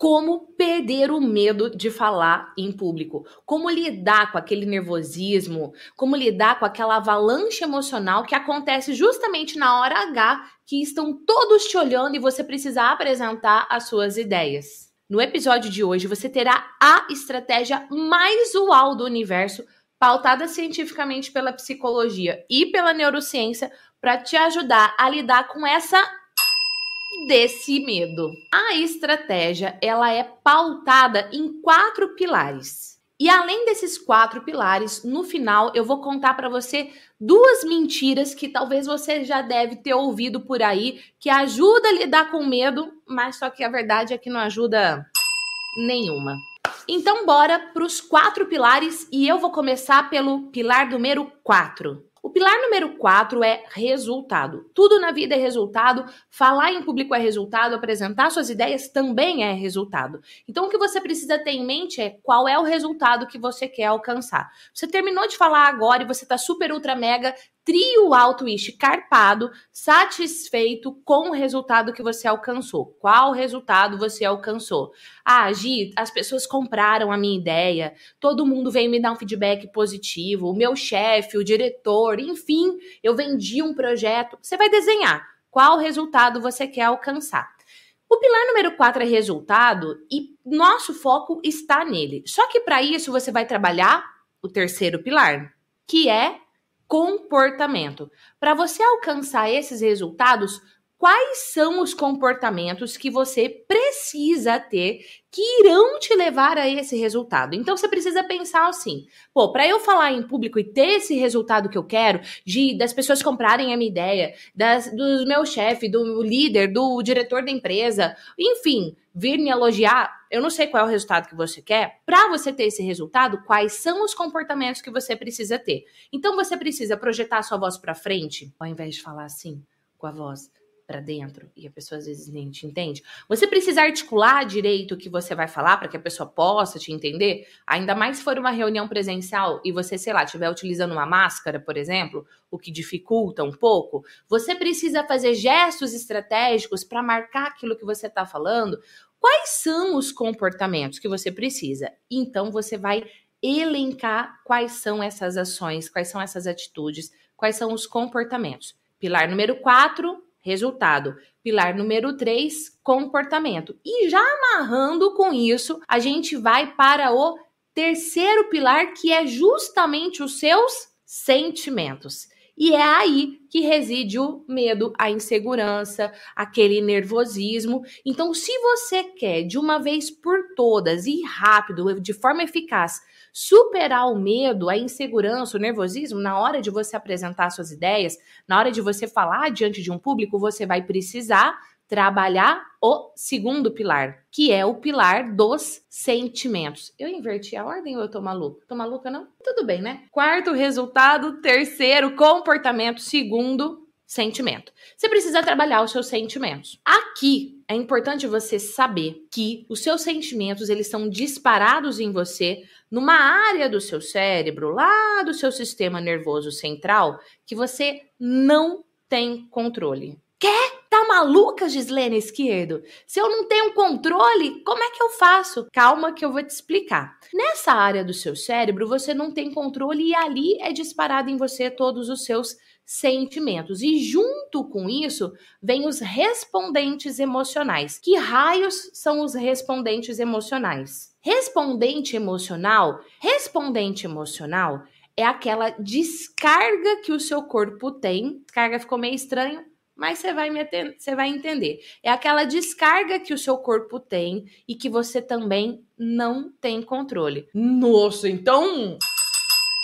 como perder o medo de falar em público, como lidar com aquele nervosismo, como lidar com aquela avalanche emocional que acontece justamente na hora H, que estão todos te olhando e você precisa apresentar as suas ideias. No episódio de hoje, você terá a estratégia mais usual do universo, pautada cientificamente pela psicologia e pela neurociência, para te ajudar a lidar com essa desse medo. A estratégia, ela é pautada em quatro pilares. E além desses quatro pilares, no final eu vou contar para você duas mentiras que talvez você já deve ter ouvido por aí, que ajuda a lidar com medo, mas só que a verdade é que não ajuda nenhuma. Então bora para os quatro pilares e eu vou começar pelo pilar número 4. O pilar número 4 é resultado. Tudo na vida é resultado, falar em público é resultado, apresentar suas ideias também é resultado. Então, o que você precisa ter em mente é qual é o resultado que você quer alcançar. Você terminou de falar agora e você está super, ultra, mega trio alto carpado, satisfeito com o resultado que você alcançou. Qual resultado você alcançou? Ah, Gi, as pessoas compraram a minha ideia, todo mundo veio me dar um feedback positivo, o meu chefe, o diretor, enfim, eu vendi um projeto. Você vai desenhar qual resultado você quer alcançar. O pilar número 4 é resultado e nosso foco está nele. Só que para isso você vai trabalhar o terceiro pilar, que é comportamento. Para você alcançar esses resultados, quais são os comportamentos que você precisa ter que irão te levar a esse resultado. Então você precisa pensar assim: pô, para eu falar em público e ter esse resultado que eu quero, de das pessoas comprarem a minha ideia, das, do meu chefe, do líder, do diretor da empresa, enfim, vir me elogiar, eu não sei qual é o resultado que você quer. Para você ter esse resultado, quais são os comportamentos que você precisa ter? Então você precisa projetar a sua voz para frente, ao invés de falar assim com a voz para dentro e a pessoa às vezes nem te entende. Você precisa articular direito o que você vai falar para que a pessoa possa te entender, ainda mais se for uma reunião presencial e você, sei lá, estiver utilizando uma máscara, por exemplo, o que dificulta um pouco. Você precisa fazer gestos estratégicos para marcar aquilo que você está falando. Quais são os comportamentos que você precisa? Então você vai elencar quais são essas ações, quais são essas atitudes, quais são os comportamentos. Pilar número 4, resultado. Pilar número 3, comportamento. E já amarrando com isso, a gente vai para o terceiro pilar, que é justamente os seus sentimentos. E é aí que reside o medo, a insegurança, aquele nervosismo. Então, se você quer de uma vez por todas e rápido, de forma eficaz, superar o medo, a insegurança, o nervosismo na hora de você apresentar suas ideias, na hora de você falar diante de um público, você vai precisar trabalhar o segundo pilar, que é o pilar dos sentimentos. Eu inverti a ordem ou eu tô maluca? Tô maluca não? Tudo bem, né? Quarto resultado, terceiro comportamento, segundo sentimento. Você precisa trabalhar os seus sentimentos. Aqui é importante você saber que os seus sentimentos eles são disparados em você numa área do seu cérebro, lá do seu sistema nervoso central, que você não tem controle. Maluca, Gislene Esquerdo? Se eu não tenho controle, como é que eu faço? Calma que eu vou te explicar. Nessa área do seu cérebro, você não tem controle e ali é disparado em você todos os seus sentimentos. E junto com isso, vem os respondentes emocionais. Que raios são os respondentes emocionais? Respondente emocional, respondente emocional é aquela descarga que o seu corpo tem. Descarga ficou meio estranho, mas você vai, me você vai entender. É aquela descarga que o seu corpo tem e que você também não tem controle. Nossa, então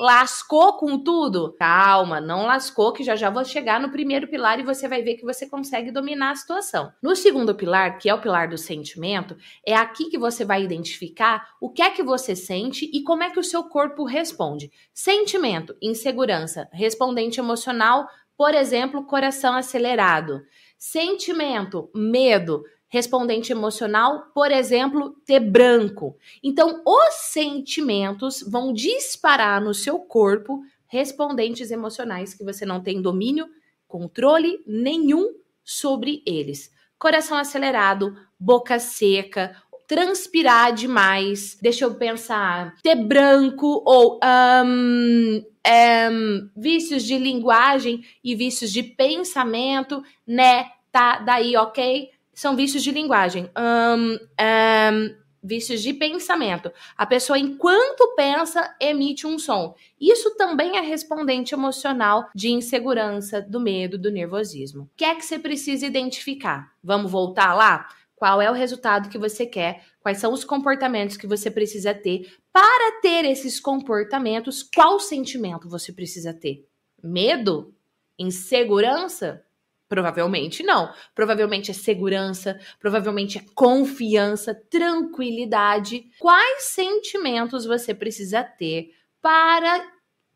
Lascou com tudo? Calma, não lascou, que já já vou chegar no primeiro pilar e você vai ver que você consegue dominar a situação. No segundo pilar, que é o pilar do sentimento, é aqui que você vai identificar o que é que você sente e como é que o seu corpo responde. Sentimento, insegurança, respondente emocional, por exemplo, coração acelerado. Sentimento, medo, respondente emocional, por exemplo, ter branco. Então, os sentimentos vão disparar no seu corpo respondentes emocionais que você não tem domínio, controle nenhum sobre eles. Coração acelerado, boca seca, transpirar demais, deixa eu pensar, ter branco ou um, um, vícios de linguagem e vícios de pensamento, né? Tá daí, ok? São vícios de linguagem. Um, vícios de pensamento. A pessoa, enquanto pensa, emite um som. Isso também é respondente emocional de insegurança, do medo, do nervosismo. O que é que você precisa identificar? Vamos voltar lá? Qual é o resultado que você quer? Quais são os comportamentos que você precisa ter? Para ter esses comportamentos, qual sentimento você precisa ter? Medo? Insegurança? Provavelmente não. Provavelmente é segurança, provavelmente é confiança, tranquilidade. Quais sentimentos você precisa ter para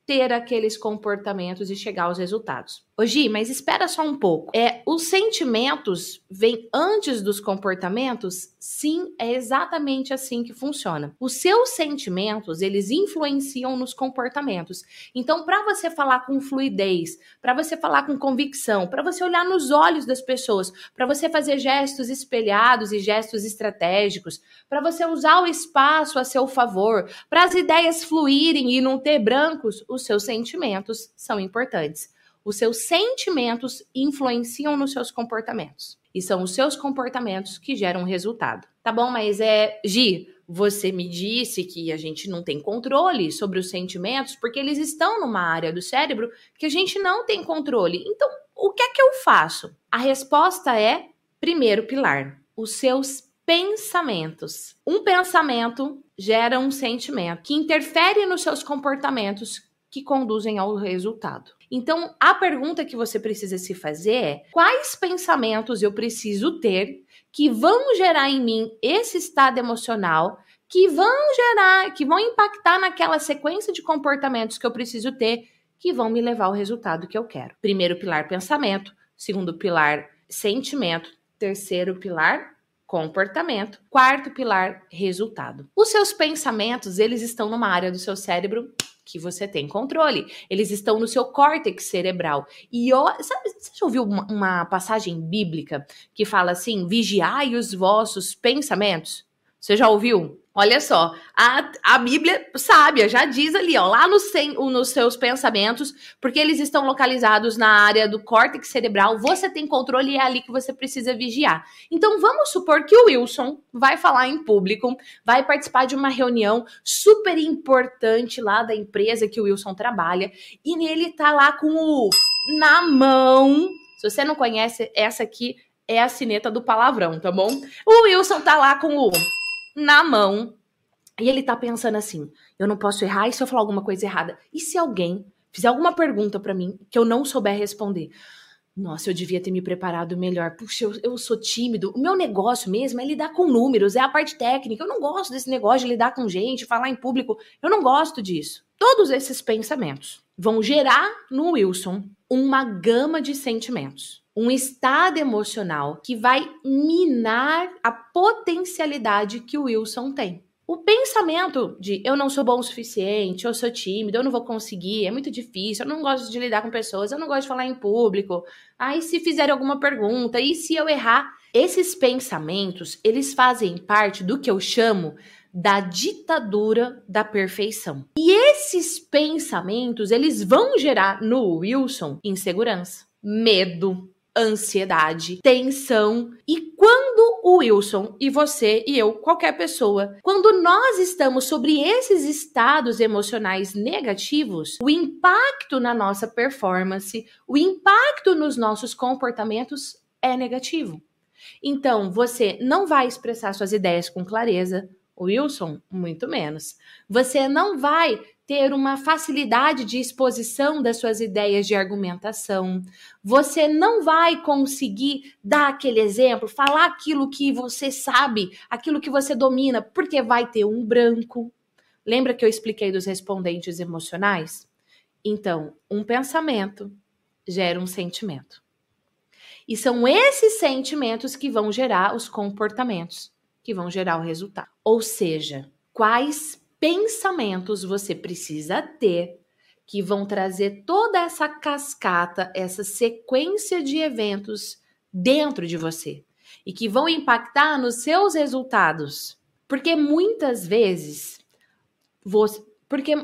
ter aqueles comportamentos e chegar aos resultados? Gi, mas espera só um pouco. É, os sentimentos vêm antes dos comportamentos? Sim, é exatamente assim que funciona. Os seus sentimentos, eles influenciam nos comportamentos. Então, para você falar com fluidez, para você falar com convicção, para você olhar nos olhos das pessoas, para você fazer gestos espelhados e gestos estratégicos, para você usar o espaço a seu favor, para as ideias fluírem e não ter brancos, os seus sentimentos são importantes. Os seus sentimentos influenciam nos seus comportamentos. E são os seus comportamentos que geram resultado. Tá bom, mas é. Gi, você me disse que a gente não tem controle sobre os sentimentos porque eles estão numa área do cérebro que a gente não tem controle. Então, o que é que eu faço? A resposta é: primeiro pilar, os seus pensamentos. Um pensamento gera um sentimento que interfere nos seus comportamentos que conduzem ao resultado. Então, a pergunta que você precisa se fazer é: quais pensamentos eu preciso ter que vão gerar em mim esse estado emocional, que vão gerar, que vão impactar naquela sequência de comportamentos que eu preciso ter, que vão me levar ao resultado que eu quero? Primeiro pilar, pensamento. Segundo pilar, sentimento. Terceiro pilar, comportamento. Quarto pilar, resultado. Os seus pensamentos, eles estão numa área do seu cérebro que você tem controle. Eles estão no seu córtex cerebral. E ó, sabe, você já ouviu uma, uma passagem bíblica que fala assim: vigiai os vossos pensamentos? Você já ouviu? Olha só, a, a Bíblia sábia já diz ali, ó, lá no sem, nos seus pensamentos, porque eles estão localizados na área do córtex cerebral, você tem controle e é ali que você precisa vigiar. Então vamos supor que o Wilson vai falar em público, vai participar de uma reunião super importante lá da empresa que o Wilson trabalha, e ele tá lá com o na mão. Se você não conhece, essa aqui é a sineta do palavrão, tá bom? O Wilson tá lá com o na mão. E ele tá pensando assim: eu não posso errar, e se eu falar alguma coisa errada? E se alguém fizer alguma pergunta para mim que eu não souber responder? Nossa, eu devia ter me preparado melhor. Puxa, eu, eu, sou tímido. O meu negócio mesmo é lidar com números, é a parte técnica. Eu não gosto desse negócio de lidar com gente, falar em público. Eu não gosto disso. Todos esses pensamentos vão gerar no Wilson uma gama de sentimentos um estado emocional que vai minar a potencialidade que o Wilson tem. O pensamento de eu não sou bom o suficiente, eu sou tímido, eu não vou conseguir, é muito difícil, eu não gosto de lidar com pessoas, eu não gosto de falar em público. Aí se fizerem alguma pergunta, e se eu errar? Esses pensamentos, eles fazem parte do que eu chamo da ditadura da perfeição. E esses pensamentos, eles vão gerar no Wilson insegurança, medo, ansiedade, tensão. E quando o Wilson e você e eu, qualquer pessoa, quando nós estamos sobre esses estados emocionais negativos, o impacto na nossa performance, o impacto nos nossos comportamentos é negativo. Então, você não vai expressar suas ideias com clareza, Wilson, muito menos. Você não vai ter uma facilidade de exposição das suas ideias de argumentação. Você não vai conseguir dar aquele exemplo, falar aquilo que você sabe, aquilo que você domina, porque vai ter um branco. Lembra que eu expliquei dos respondentes emocionais? Então, um pensamento gera um sentimento. E são esses sentimentos que vão gerar os comportamentos, que vão gerar o resultado. Ou seja, quais pensamentos você precisa ter que vão trazer toda essa cascata, essa sequência de eventos dentro de você e que vão impactar nos seus resultados. Porque muitas vezes você, porque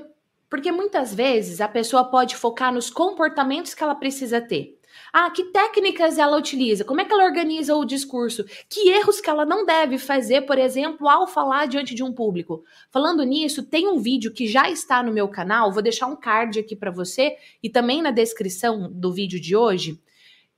porque muitas vezes a pessoa pode focar nos comportamentos que ela precisa ter. Ah, que técnicas ela utiliza? Como é que ela organiza o discurso? Que erros que ela não deve fazer, por exemplo, ao falar diante de um público? Falando nisso, tem um vídeo que já está no meu canal, vou deixar um card aqui para você e também na descrição do vídeo de hoje,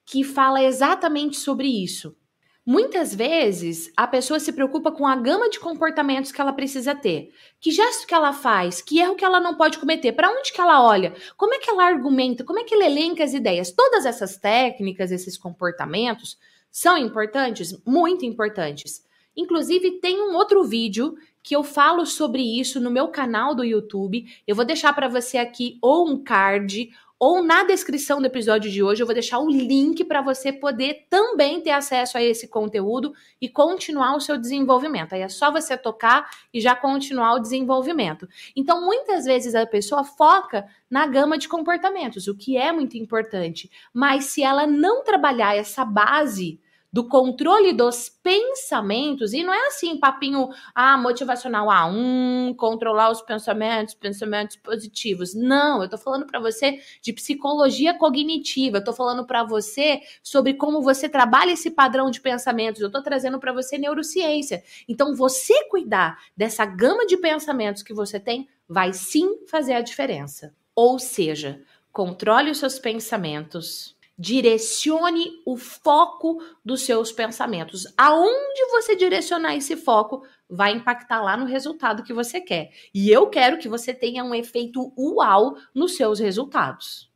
que fala exatamente sobre isso. Muitas vezes a pessoa se preocupa com a gama de comportamentos que ela precisa ter. Que gesto que ela faz, que erro que ela não pode cometer, para onde que ela olha, como é que ela argumenta, como é que ela elenca as ideias. Todas essas técnicas, esses comportamentos são importantes, muito importantes. Inclusive tem um outro vídeo que eu falo sobre isso no meu canal do YouTube. Eu vou deixar para você aqui ou um card ou na descrição do episódio de hoje eu vou deixar o link para você poder também ter acesso a esse conteúdo e continuar o seu desenvolvimento. Aí é só você tocar e já continuar o desenvolvimento. Então, muitas vezes a pessoa foca na gama de comportamentos, o que é muito importante, mas se ela não trabalhar essa base do controle dos pensamentos, e não é assim, papinho ah, motivacional, ah, um, controlar os pensamentos, pensamentos positivos. Não, eu tô falando para você de psicologia cognitiva, eu tô falando para você sobre como você trabalha esse padrão de pensamentos, eu tô trazendo para você neurociência. Então, você cuidar dessa gama de pensamentos que você tem vai sim fazer a diferença. Ou seja, controle os seus pensamentos direcione o foco dos seus pensamentos. Aonde você direcionar esse foco vai impactar lá no resultado que você quer. E eu quero que você tenha um efeito uau nos seus resultados.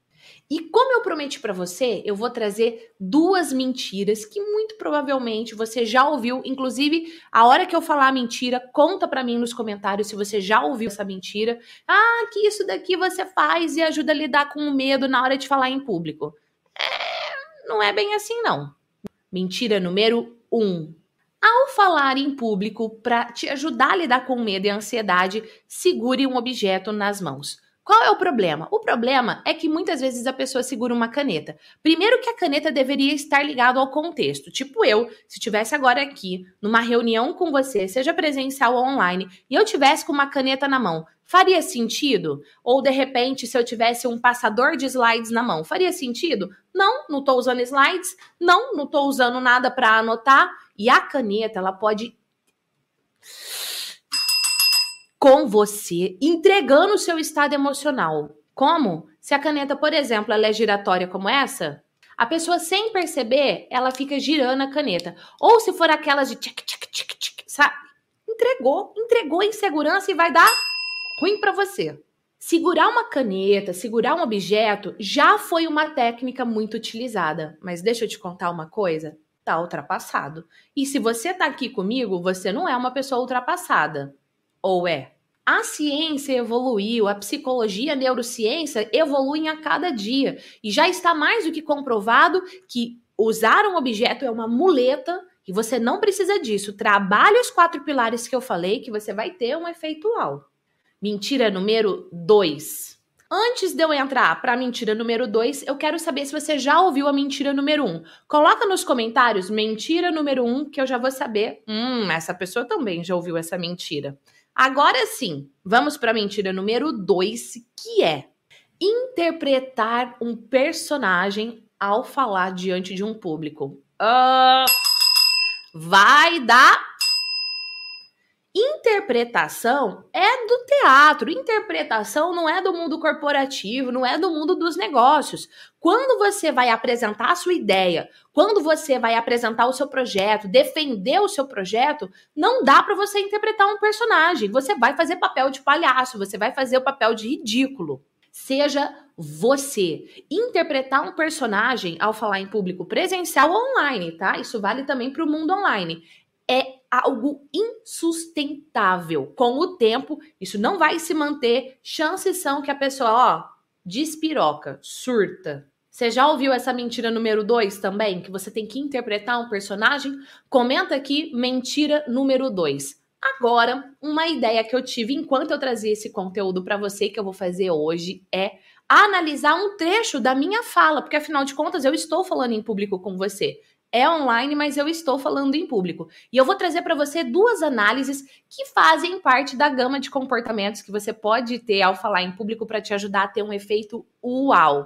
E como eu prometi para você, eu vou trazer duas mentiras que muito provavelmente você já ouviu. Inclusive, a hora que eu falar a mentira, conta para mim nos comentários se você já ouviu essa mentira. Ah, que isso daqui você faz e ajuda a lidar com o medo na hora de falar em público. Não é bem assim, não. Mentira número um. Ao falar em público, para te ajudar a lidar com medo e ansiedade, segure um objeto nas mãos. Qual é o problema? O problema é que muitas vezes a pessoa segura uma caneta. Primeiro que a caneta deveria estar ligada ao contexto. Tipo eu, se tivesse agora aqui numa reunião com você, seja presencial ou online, e eu tivesse com uma caneta na mão, faria sentido? Ou de repente, se eu tivesse um passador de slides na mão, faria sentido? Não, não estou usando slides. Não, não estou usando nada para anotar. E a caneta, ela pode com você, entregando o seu estado emocional. Como? Se a caneta, por exemplo, ela é giratória como essa, a pessoa sem perceber, ela fica girando a caneta. Ou se for aquelas de tchic, tchic, tchic, sabe? Entregou, entregou insegurança e vai dar ruim para você. Segurar uma caneta, segurar um objeto já foi uma técnica muito utilizada, mas deixa eu te contar uma coisa, tá ultrapassado. E se você tá aqui comigo, você não é uma pessoa ultrapassada. Ou é? A ciência evoluiu, a psicologia, a neurociência evoluem a cada dia. E já está mais do que comprovado que usar um objeto é uma muleta e você não precisa disso. Trabalhe os quatro pilares que eu falei que você vai ter um efeito uau. Mentira número 2. Antes de eu entrar para a mentira número 2, eu quero saber se você já ouviu a mentira número 1. Um. Coloca nos comentários mentira número 1 um, que eu já vou saber. Hum, essa pessoa também já ouviu essa mentira. Agora sim, vamos para a mentira número 2, que é interpretar um personagem ao falar diante de um público. Uh, vai dar Interpretação é do teatro, interpretação não é do mundo corporativo, não é do mundo dos negócios. Quando você vai apresentar a sua ideia, quando você vai apresentar o seu projeto, defender o seu projeto, não dá para você interpretar um personagem. Você vai fazer papel de palhaço, você vai fazer o papel de ridículo. Seja você. Interpretar um personagem ao falar em público presencial ou online, tá? Isso vale também para o mundo online. É algo insustentável. Com o tempo, isso não vai se manter. Chances são que a pessoa, ó, despiroca, surta. Você já ouviu essa mentira número 2 também? Que você tem que interpretar um personagem? Comenta aqui, mentira número 2. Agora, uma ideia que eu tive enquanto eu trazia esse conteúdo para você, que eu vou fazer hoje, é analisar um trecho da minha fala, porque afinal de contas eu estou falando em público com você. É online, mas eu estou falando em público. E eu vou trazer para você duas análises que fazem parte da gama de comportamentos que você pode ter ao falar em público para te ajudar a ter um efeito uau.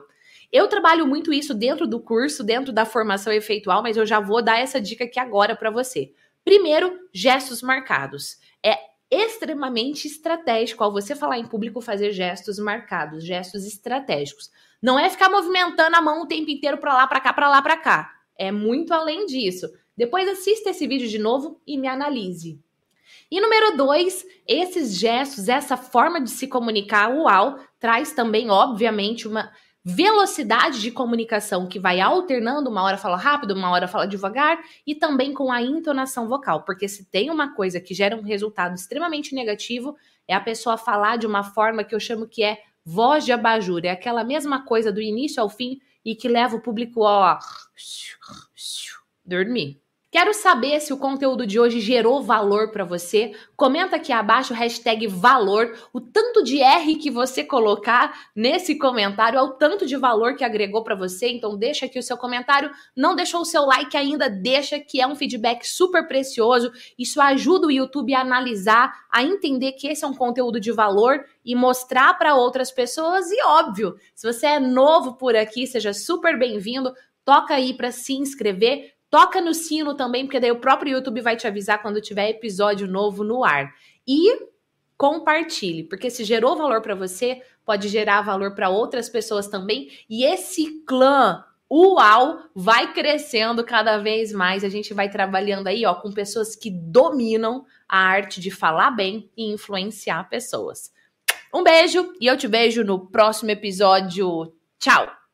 Eu trabalho muito isso dentro do curso, dentro da formação efeitual, mas eu já vou dar essa dica aqui agora para você. Primeiro, gestos marcados. É extremamente estratégico ao você falar em público fazer gestos marcados, gestos estratégicos. Não é ficar movimentando a mão o tempo inteiro para lá, para cá, para lá, para cá. É muito além disso. Depois assista esse vídeo de novo e me analise. E número dois, esses gestos, essa forma de se comunicar, uau, traz também, obviamente, uma velocidade de comunicação que vai alternando, uma hora fala rápido, uma hora fala devagar, e também com a entonação vocal, porque se tem uma coisa que gera um resultado extremamente negativo, é a pessoa falar de uma forma que eu chamo que é voz de abajur, é aquela mesma coisa do início ao fim e que leva o público a dormir. Quero saber se o conteúdo de hoje gerou valor para você. Comenta aqui abaixo hashtag valor. O tanto de R que você colocar nesse comentário é o tanto de valor que agregou para você. Então deixa aqui o seu comentário. Não deixou o seu like ainda, deixa que é um feedback super precioso. Isso ajuda o YouTube a analisar, a entender que esse é um conteúdo de valor e mostrar para outras pessoas. E óbvio, se você é novo por aqui, seja super bem-vindo. Toca aí para se inscrever Toca no sino também, porque daí o próprio YouTube vai te avisar quando tiver episódio novo no ar. E compartilhe, porque se gerou valor para você, pode gerar valor para outras pessoas também. E esse clã Uau vai crescendo cada vez mais. A gente vai trabalhando aí, ó, com pessoas que dominam a arte de falar bem e influenciar pessoas. Um beijo e eu te vejo no próximo episódio. Tchau!